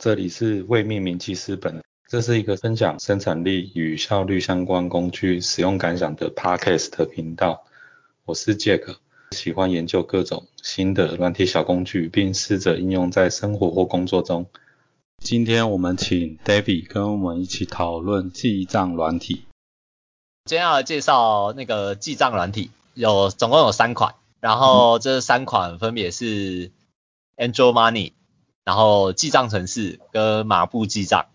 这里是未命名记事本，这是一个分享生产力与效率相关工具使用感想的 podcast 频道。我是 Jack，喜欢研究各种新的软体小工具，并试着应用在生活或工作中。今天我们请 David 跟我们一起讨论记账软体。今天要介绍那个记账软体，有总共有三款，然后这三款分别是 Angel Money。然后记账程式跟马步记账，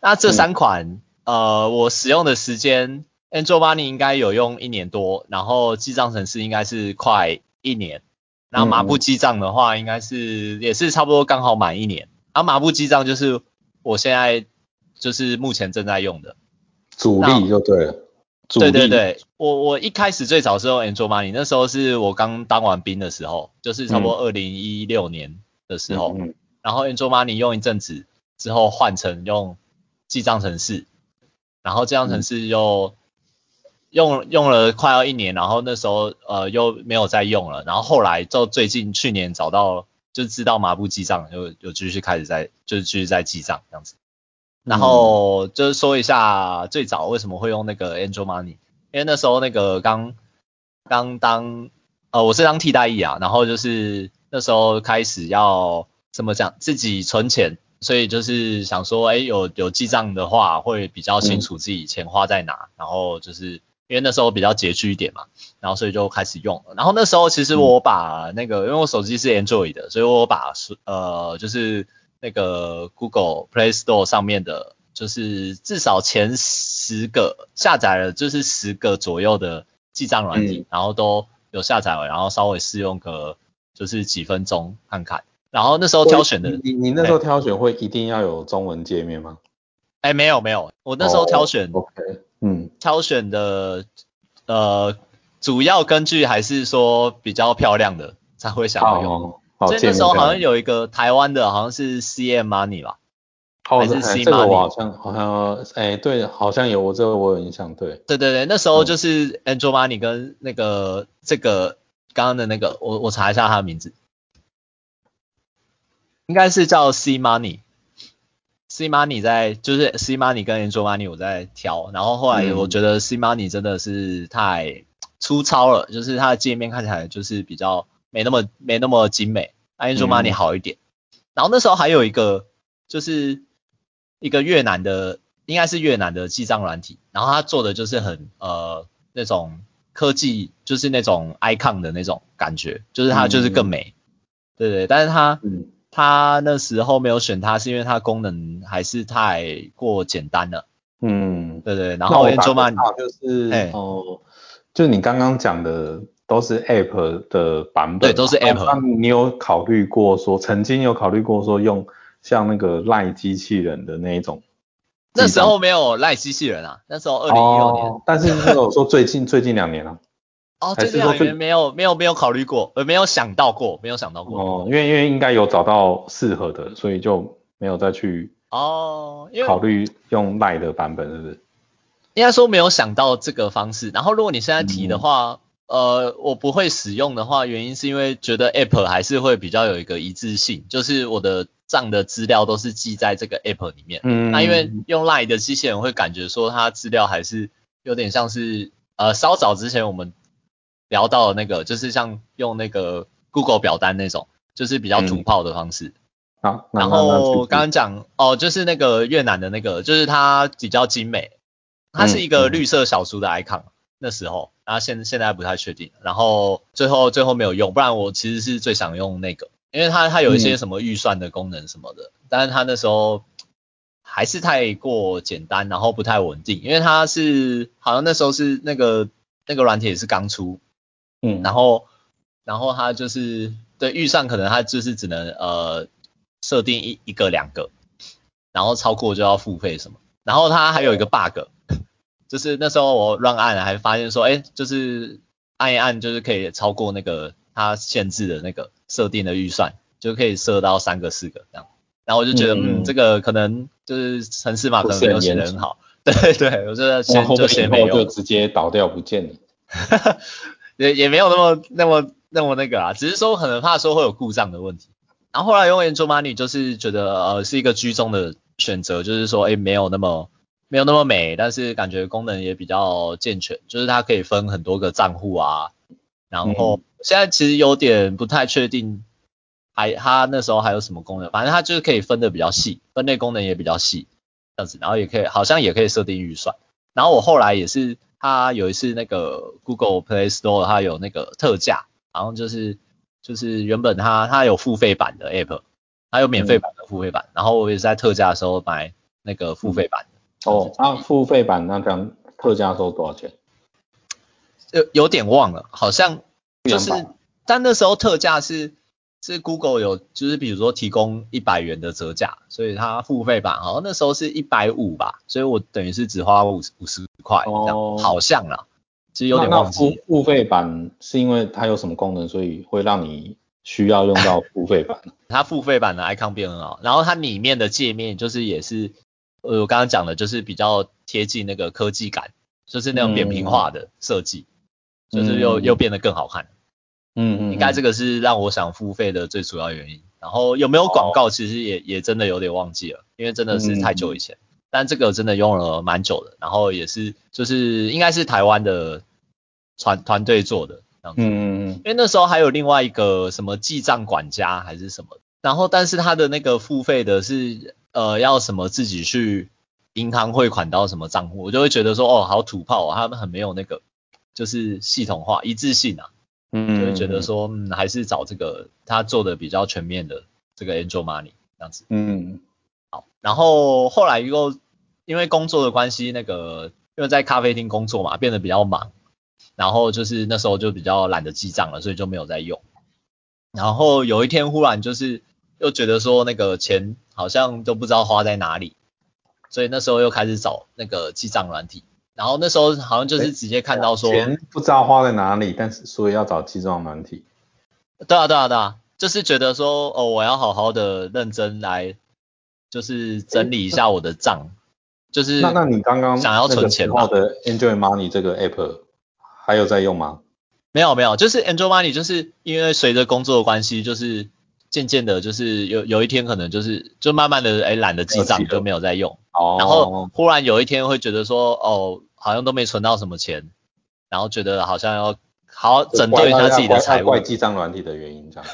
那这三款呃，我使用的时间，Angel Money 应该有用一年多，然后记账程式应该是快一年，然后马步记账的话，应该是也是差不多刚好满一年。然后马步记账就是我现在就是目前正在用的。主力就对了，对对对，我我一开始最早是用 Angel Money，那时候是我刚当完兵的时候，就是差不多二零一六年的时候。然后 Angel Money 用一阵子之后换成用记账程式，然后记账程式又用用了快要一年，然后那时候呃又没有再用了，然后后来就最近去年找到就知道麻布记账，又又继续开始在就是继续在记账这样子。然后就是说一下最早为什么会用那个 Angel Money，因为那时候那个刚刚当呃我是当替代役啊，然后就是那时候开始要。怎么讲？自己存钱，所以就是想说，哎，有有记账的话，会比较清楚自己钱花在哪。然后就是因为那时候比较拮据一点嘛，然后所以就开始用。然后那时候其实我把那个，因为我手机是 Android 的，所以我把呃就是那个 Google Play Store 上面的，就是至少前十个下载了，就是十个左右的记账软体，然后都有下载了，然后稍微试用个就是几分钟看看。然后那时候挑选的，你你那时候挑选会一定要有中文界面吗？哎，没有没有，我那时候挑选，OK，嗯，挑选的呃主要根据还是说比较漂亮的才会想要用，所以那时候好像有一个台湾的，好像是 CM Money 吧，还是 C Money？好像好像哎对，好像有我这个我有印象，对，对对对，那时候就是 Angel Money 跟那个这个刚刚的那个，我我查一下他的名字。应该是叫 C Money，C Money 在就是 C Money 跟 Angel Money 我在挑，然后后来我觉得 C Money 真的是太粗糙了，就是它的界面看起来就是比较没那么没那么精美，Angel Money 好一点。然后那时候还有一个就是一个越南的，应该是越南的记账软体，然后它做的就是很呃那种科技，就是那种 icon 的那种感觉，就是它就是更美，对对，但是它。他那时候没有选它，是因为它功能还是太过简单了。嗯，对对。然后 Angel Money 就是哦，就你刚刚讲的都是 App 的版本。对，都是 App。那你有考虑过说，曾经有考虑过说用像那个赖机器人的那一种？那时候没有赖机器人啊，那时候二零一六年。但是那个说最近 最近两年了。哦，这两年没有没有没有考虑过，呃，没有想到过，没有想到过。哦，因为因为应该有找到适合的，所以就没有再去哦，考虑用赖的版本，是不是？应该说没有想到这个方式。然后如果你现在提的话，呃，我不会使用的话，原因是因为觉得 App 还是会比较有一个一致性，就是我的账的资料都是记在这个 App 里面。嗯。那因为用赖的机器人会感觉说它资料还是有点像是，呃，稍早之前我们。聊到那个就是像用那个 Google 表单那种，就是比较土炮的方式。好，然后刚刚讲哦，就是那个越南的那个，就是它比较精美，它是一个绿色小猪的 icon。那时候，然后现现在不太确定。然后最后最后没有用，不然我其实是最想用那个，因为它它有一些什么预算的功能什么的，但是它那时候还是太过简单，然后不太稳定，因为它是好像那时候是那个那个软体也是刚出。嗯，然后，然后他就是对预算可能他就是只能呃设定一一个两个，然后超过就要付费什么。然后他还有一个 bug，就是那时候我乱按还发现说，哎，就是按一按就是可以超过那个他限制的那个设定的预算，就可以设到三个四个这样。然后我就觉得，嗯，这个可能就是城市码可能没有写的很好。对对，我觉得先就先没有，就直接倒掉不见了。也也没有那么那么那么那个啊，只是说可能怕说会有故障的问题。然后后来用 Angel Money 就是觉得呃是一个居中的选择，就是说哎没有那么没有那么美，但是感觉功能也比较健全，就是它可以分很多个账户啊。然后现在其实有点不太确定，还它那时候还有什么功能，反正它就是可以分的比较细，分类功能也比较细这样子，然后也可以好像也可以设定预算。然后我后来也是。它有一次那个 Google Play Store 它有那个特价，然后就是就是原本它它有付费版的 App，它有免费版的付费版，然后我也是在特价的时候买那个付费版的。哦，那付费版那这样特价时候多少钱？有有点忘了，好像就是，但那时候特价是。是 Google 有，就是比如说提供一百元的折价，所以它付费版好像那时候是一百五吧，所以我等于是只花五十五十块这样，好像啦，其实有点忘记。付付费版是因为它有什么功能，所以会让你需要用到付费版？它付费版的 icon 变很好，然后它里面的界面就是也是，呃，我刚刚讲的就是比较贴近那个科技感，就是那种扁平化的设计，就是又又变得更好看。嗯嗯，应该这个是让我想付费的最主要原因。然后有没有广告，其实也也真的有点忘记了，因为真的是太久以前。但这个真的用了蛮久的，然后也是就是应该是台湾的团团队做的这样子。嗯嗯嗯。因为那时候还有另外一个什么记账管家还是什么，然后但是他的那个付费的是呃要什么自己去银行汇款到什么账户，我就会觉得说哦好土炮哦，他们很没有那个就是系统化一致性啊。嗯，就会觉得说，嗯，还是找这个他做的比较全面的这个 Angel Money 这样子。嗯，好，然后后来又因为工作的关系，那个因为在咖啡厅工作嘛，变得比较忙，然后就是那时候就比较懒得记账了，所以就没有再用。然后有一天忽然就是又觉得说那个钱好像都不知道花在哪里，所以那时候又开始找那个记账软体。然后那时候好像就是直接看到说钱不知道花在哪里，但是所以要找记账软体。对啊对啊对啊，就是觉得说哦我要好好的认真来，就是整理一下我的账，就是那那你刚刚想要存钱的 Enjoy Money 这个 app 还有在用吗？没有没有，就是 Enjoy Money 就是因为随着工作的关系，就是渐渐的，就是有有一天可能就是就慢慢的哎懒得记账就没有在用。哦，然后忽然有一天会觉得说，哦，好像都没存到什么钱，然后觉得好像要好好整顿一下自己的财务。怪记账软体的原因这样。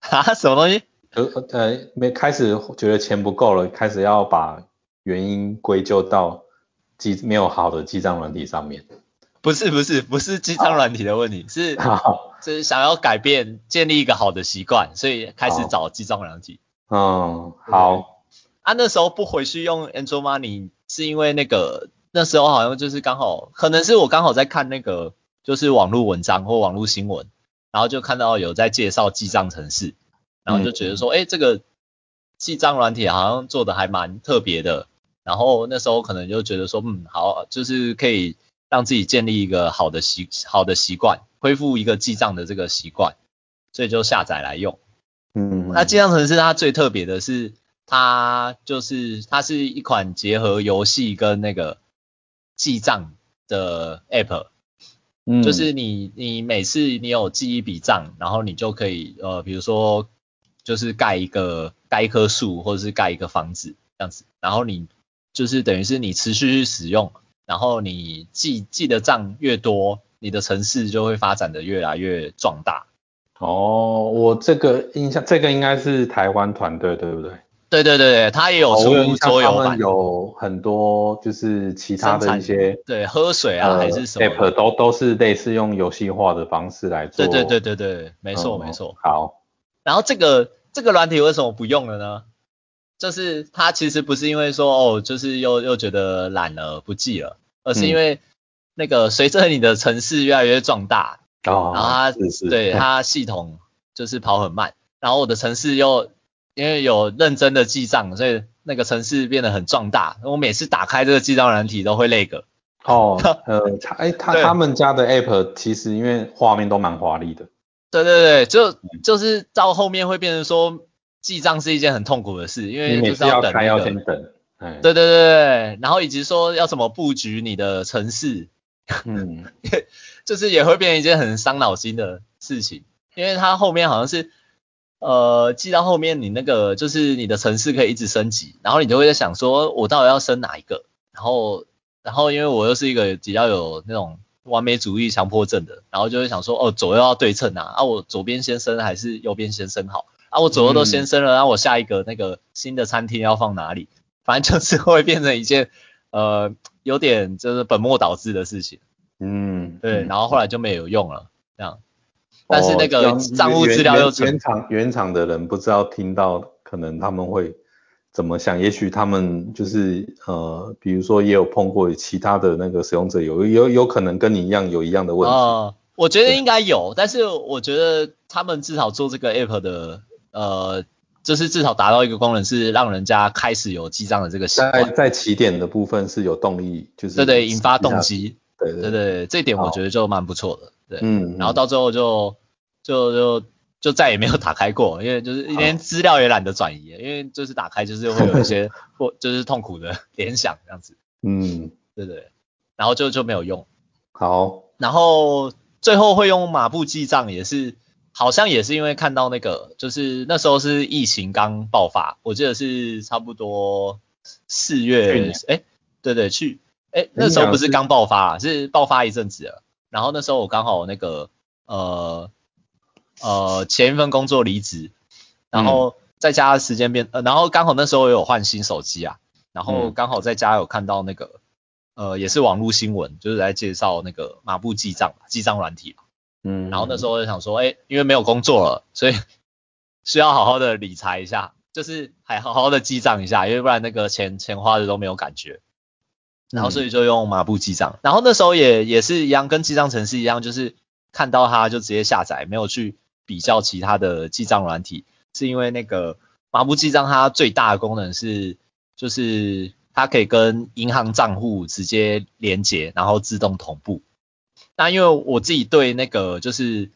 哈，什么东西？呃呃，没开始觉得钱不够了，开始要把原因归咎到记没有好的记账软体上面。不是不是不是记账软体的问题，是是想要改变建立一个好的习惯，所以开始找记账软体。嗯，好。啊，那时候不回去用 Angel Money 是因为那个那时候好像就是刚好，可能是我刚好在看那个就是网络文章或网络新闻，然后就看到有在介绍记账程式，然后就觉得说，哎，这个记账软体好像做的还蛮特别的，然后那时候可能就觉得说，嗯，好，就是可以让自己建立一个好的习好的习惯，恢复一个记账的这个习惯，所以就下载来用。嗯，那记账程式它最特别的是。它就是它是一款结合游戏跟那个记账的 app，嗯，就是你你每次你有记一笔账，然后你就可以呃，比如说就是盖一个盖一棵树或者是盖一个房子这样子，然后你就是等于是你持续去使用，然后你记记的账越多，你的城市就会发展的越来越壮大。哦，我这个印象这个应该是台湾团队对不对？对对对对，它也有出桌游版，有很多就是其他的一些对喝水啊还是什么，app 都都是类似用游戏化的方式来做。对对对对对，没错没错。好，然后这个这个软体为什么不用了呢？就是它其实不是因为说哦，就是又又觉得懒了不记了，而是因为那个随着你的城市越来越壮大，哦，然后它对它系统就是跑很慢，然后我的城市又。因为有认真的记账，所以那个城市变得很壮大。我每次打开这个记账软体都会那个。哦，呃，他哎，他他们家的 app 其实因为画面都蛮华丽的。对对对，就就是到后面会变成说记账是一件很痛苦的事，因为就是要等要先等。对对对对，然后以及说要怎么布局你的城市，嗯，就是也会变成一件很伤脑筋的事情，因为它后面好像是。呃，记到后面你那个就是你的城市可以一直升级，然后你就会在想说，我到底要升哪一个？然后，然后因为我又是一个比较有那种完美主义强迫症的，然后就会想说，哦，左右要对称啊，啊，我左边先升还是右边先升好？啊，我左右都先升了，然后我下一个那个新的餐厅要放哪里？反正就是会变成一件呃有点就是本末倒置的事情。嗯，对，然后后来就没有用了，这样。但是那个账务资料又原厂原厂的人不知道听到可能他们会怎么想，也许他们就是呃，比如说也有碰过其他的那个使用者有有有可能跟你一样有一样的问题。啊，我觉得应该有，但是我觉得他们至少做这个 app 的呃，就是至少达到一个功能是让人家开始有记账的这个习惯。在在起点的部分是有动力，就是对对，引发动机。对对对，这点我觉得就蛮不错的。对，嗯，然后到最后就就就就再也没有打开过，因为就是连资料也懒得转移，因为就是打开就是会有一些 或就是痛苦的联想这样子，嗯，对对，然后就就没有用。好，然后最后会用马步记账也是，好像也是因为看到那个就是那时候是疫情刚爆发，我记得是差不多四月，哎，对对，去，哎，那时候不是刚爆发，是爆发一阵子了。然后那时候我刚好那个呃呃前一份工作离职，然后在家时间变，呃然后刚好那时候有换新手机啊，然后刚好在家有看到那个呃也是网络新闻，就是来介绍那个马步记账记账软体嗯，然后那时候就想说，哎，因为没有工作了，所以需要好好的理财一下，就是还好好的记账一下，因为不然那个钱钱花的都没有感觉。然后所以就用马布记账，然后那时候也也是一样，跟记账程式一样，就是看到它就直接下载，没有去比较其他的记账软体，是因为那个马布记账它最大的功能是，就是它可以跟银行账户直接连接，然后自动同步。那因为我自己对那个就是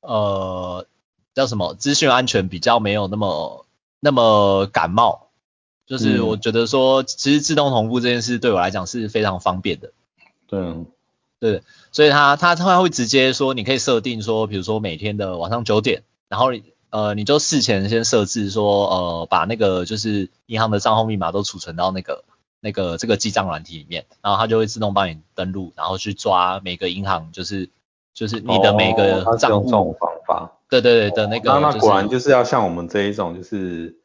呃叫什么资讯安全比较没有那么那么感冒。就是我觉得说，其实自动同步这件事对我来讲是非常方便的。对，对，所以它它它会直接说，你可以设定说，比如说每天的晚上九点，然后呃你就事前先设置说，呃把那个就是银行的账号密码都储存到那个那个这个记账软体里面，然后它就会自动帮你登录，然后去抓每个银行就是就是你的每个账户。这种方法。对对对的那个。那那果然就是要像我们这一种就是。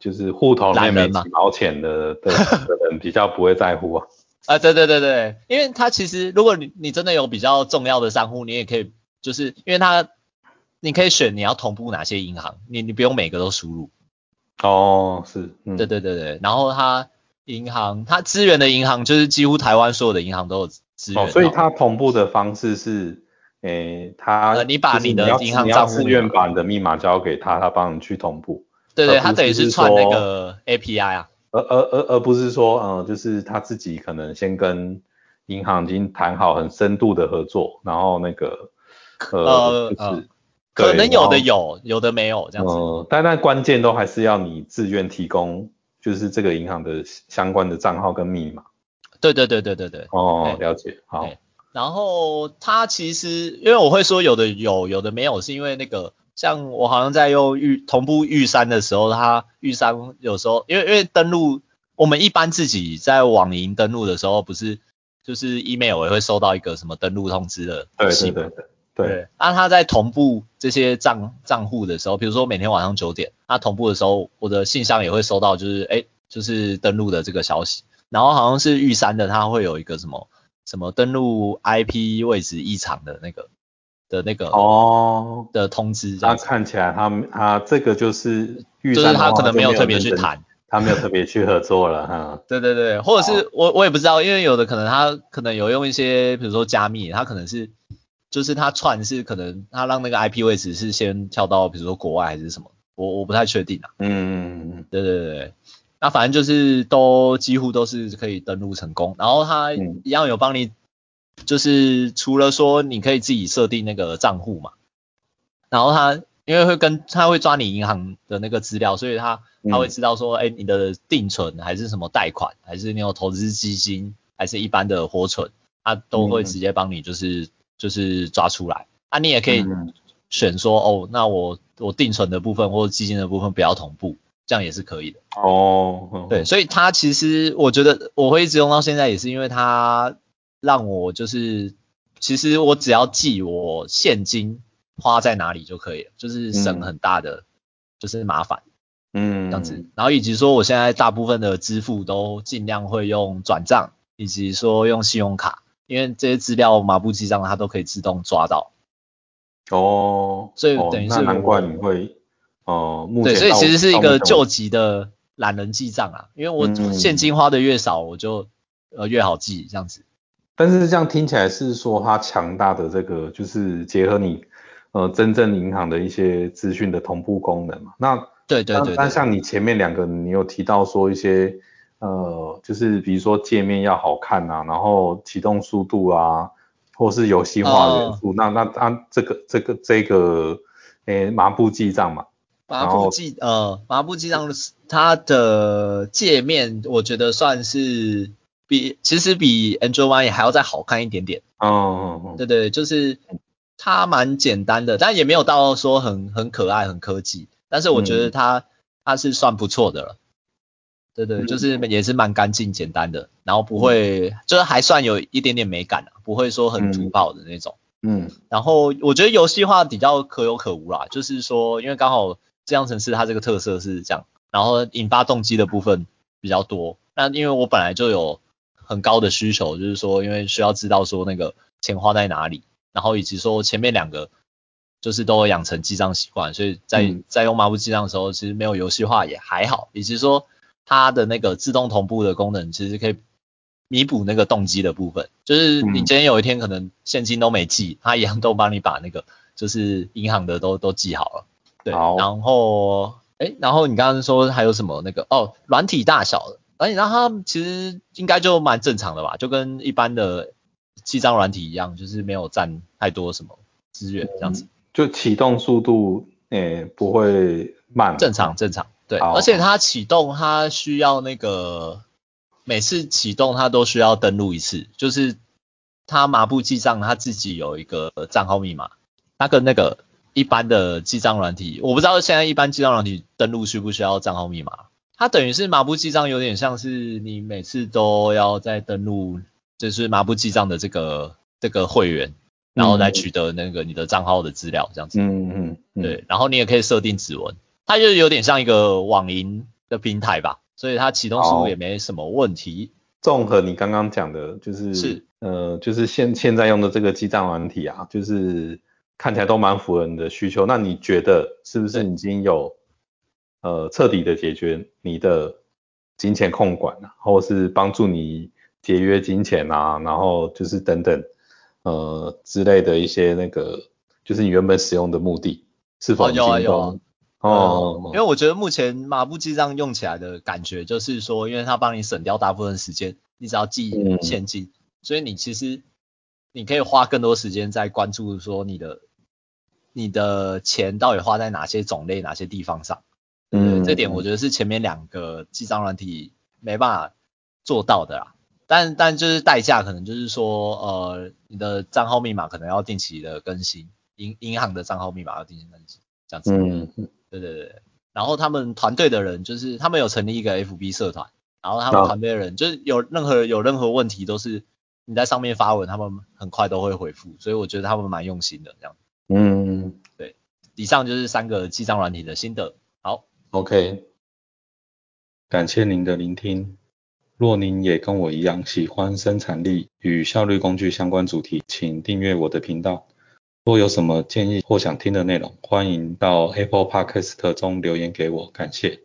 就是户头里面没几毛钱的的的 人比较不会在乎啊。啊，对对对对，因为他其实如果你你真的有比较重要的账户，你也可以就是因为他你可以选你要同步哪些银行，你你不用每个都输入。哦，是，对对对对，然后他银行他支援的银行就是几乎台湾所有的银行都有支援。哦，所以它同步的方式是，诶，他你把你的银行账户，自愿把你的密码交给他，他帮你去同步。对对，他等于是串那个 API 啊，而而而而不是说，嗯，就是他自己可能先跟银行已经谈好很深度的合作，然后那个呃，就是可能有的有，有的没有这样子。嗯，但但关键都还是要你自愿提供，就是这个银行的相关的账号跟密码。对对对对对对。哦，了解，好。然后他其实，因为我会说有的有，有的没有，是因为那个。像我好像在用玉同步玉山的时候，它玉山有时候因为因为登录，我们一般自己在网银登录的时候，不是就是 email 也会收到一个什么登录通知的信对对对对。对。那它在同步这些账账户的时候，比如说每天晚上九点，它同步的时候，我的信箱也会收到，就是哎，就是登录的这个消息。然后好像是玉山的，它会有一个什么什么登录 IP 位置异常的那个。的那个哦的通知，那看起来他他这个就是就是他可能没有特别去谈，他没有特别去合作了哈。对对对，或者是我我也不知道，因为有的可能他可能有用一些，比如说加密，他可能是就是他串是可能他让那个 IP 位置是先跳到比如说国外还是什么，我我不太确定啊。嗯嗯嗯，对对对，那反正就是都几乎都是可以登录成功，然后他一样有帮你。就是除了说你可以自己设定那个账户嘛，然后他因为会跟他会抓你银行的那个资料，所以他他会知道说，哎，你的定存还是什么贷款，还是你有投资基金，还是一般的活存，他都会直接帮你就是就是抓出来。啊，你也可以选说哦，那我我定存的部分或者基金的部分不要同步，这样也是可以的。哦，对，所以它其实我觉得我会一直用到现在，也是因为它让我就是其实我只要记我现金花在哪里就可以了，就是省很大的就是麻烦。嗯，这样子，然后以及说我现在大部分的支付都尽量会用转账，以及说用信用卡，因为这些资料麻布记账它都可以自动抓到。哦，所以等于是难怪你会，哦，目前对，所以其实是一个救急的懒人记账啊，因为我现金花的越少，我就呃越好记这样子。但是这样听起来是说它强大的这个就是结合你呃真正银行的一些资讯的同步功能嘛，那。对对对，那像你前面两个，你有提到说一些，呃，就是比如说界面要好看啊，然后启动速度啊，或是游戏化元素，那那它这个这个这个，诶，麻布记账嘛，麻布记呃，麻布记账它的界面，我觉得算是比其实比 Android One 还要再好看一点点。哦对对，就是它蛮简单的，但也没有到说很很可爱很科技。但是我觉得它它是算不错的了，对对，就是也是蛮干净简单的，然后不会就是还算有一点点美感啊，不会说很土炮的那种。嗯，然后我觉得游戏化比较可有可无啦，就是说因为刚好这样城市它这个特色是这样，然后引发动机的部分比较多。那因为我本来就有很高的需求，就是说因为需要知道说那个钱花在哪里，然后以及说前面两个。就是都会养成记账习惯，所以在在用麻布记账的时候，其实没有游戏化也还好，以及说它的那个自动同步的功能，其实可以弥补那个动机的部分。就是你今天有一天可能现金都没记，它一样都帮你把那个就是银行的都都记好了。对，然后哎，然后你刚刚说还有什么那个哦，软体大小的，而且然后它其实应该就蛮正常的吧，就跟一般的记账软体一样，就是没有占太多什么资源这样子。就启动速度，诶，不会慢，正常正常，对，而且它启动它需要那个每次启动它都需要登录一次，就是它麻布记账它自己有一个账号密码，它跟那个一般的记账软体，我不知道现在一般记账软体登录需不需要账号密码，它等于是麻布记账有点像是你每次都要再登录，就是麻布记账的这个这个会员。然后来取得那个你的账号的资料，这样子。嗯嗯。对，然后你也可以设定指纹，它就有点像一个网银的平台吧，所以它启动速度也没什么问题。综合你刚刚讲的，就是是呃，就是现现在用的这个记账软体啊，就是看起来都蛮符合你的需求。那你觉得是不是已经有呃彻底的解决你的金钱控管啊，或是帮助你节约金钱啊，然后就是等等。呃，之类的一些那个，就是你原本使用的目的是否有啊有啊哦，因为我觉得目前马步记账用起来的感觉就是说，因为它帮你省掉大部分时间，你只要记现金，所以你其实你可以花更多时间在关注说你的你的钱到底花在哪些种类、哪些地方上。嗯，这点我觉得是前面两个记账软体没办法做到的啦。但但就是代价可能就是说，呃，你的账号密码可能要定期的更新，银银行的账号密码要定期更新，这样子。嗯嗯。对对对。然后他们团队的人就是他们有成立一个 FB 社团，然后他们团队的人就是有任何有任何问题都是你在上面发文，他们很快都会回复，所以我觉得他们蛮用心的这样。嗯。对。以上就是三个记账软体的心得。OK。感谢您的聆听。若您也跟我一样喜欢生产力与效率工具相关主题，请订阅我的频道。若有什么建议或想听的内容，欢迎到 Apple Podcast 中留言给我，感谢。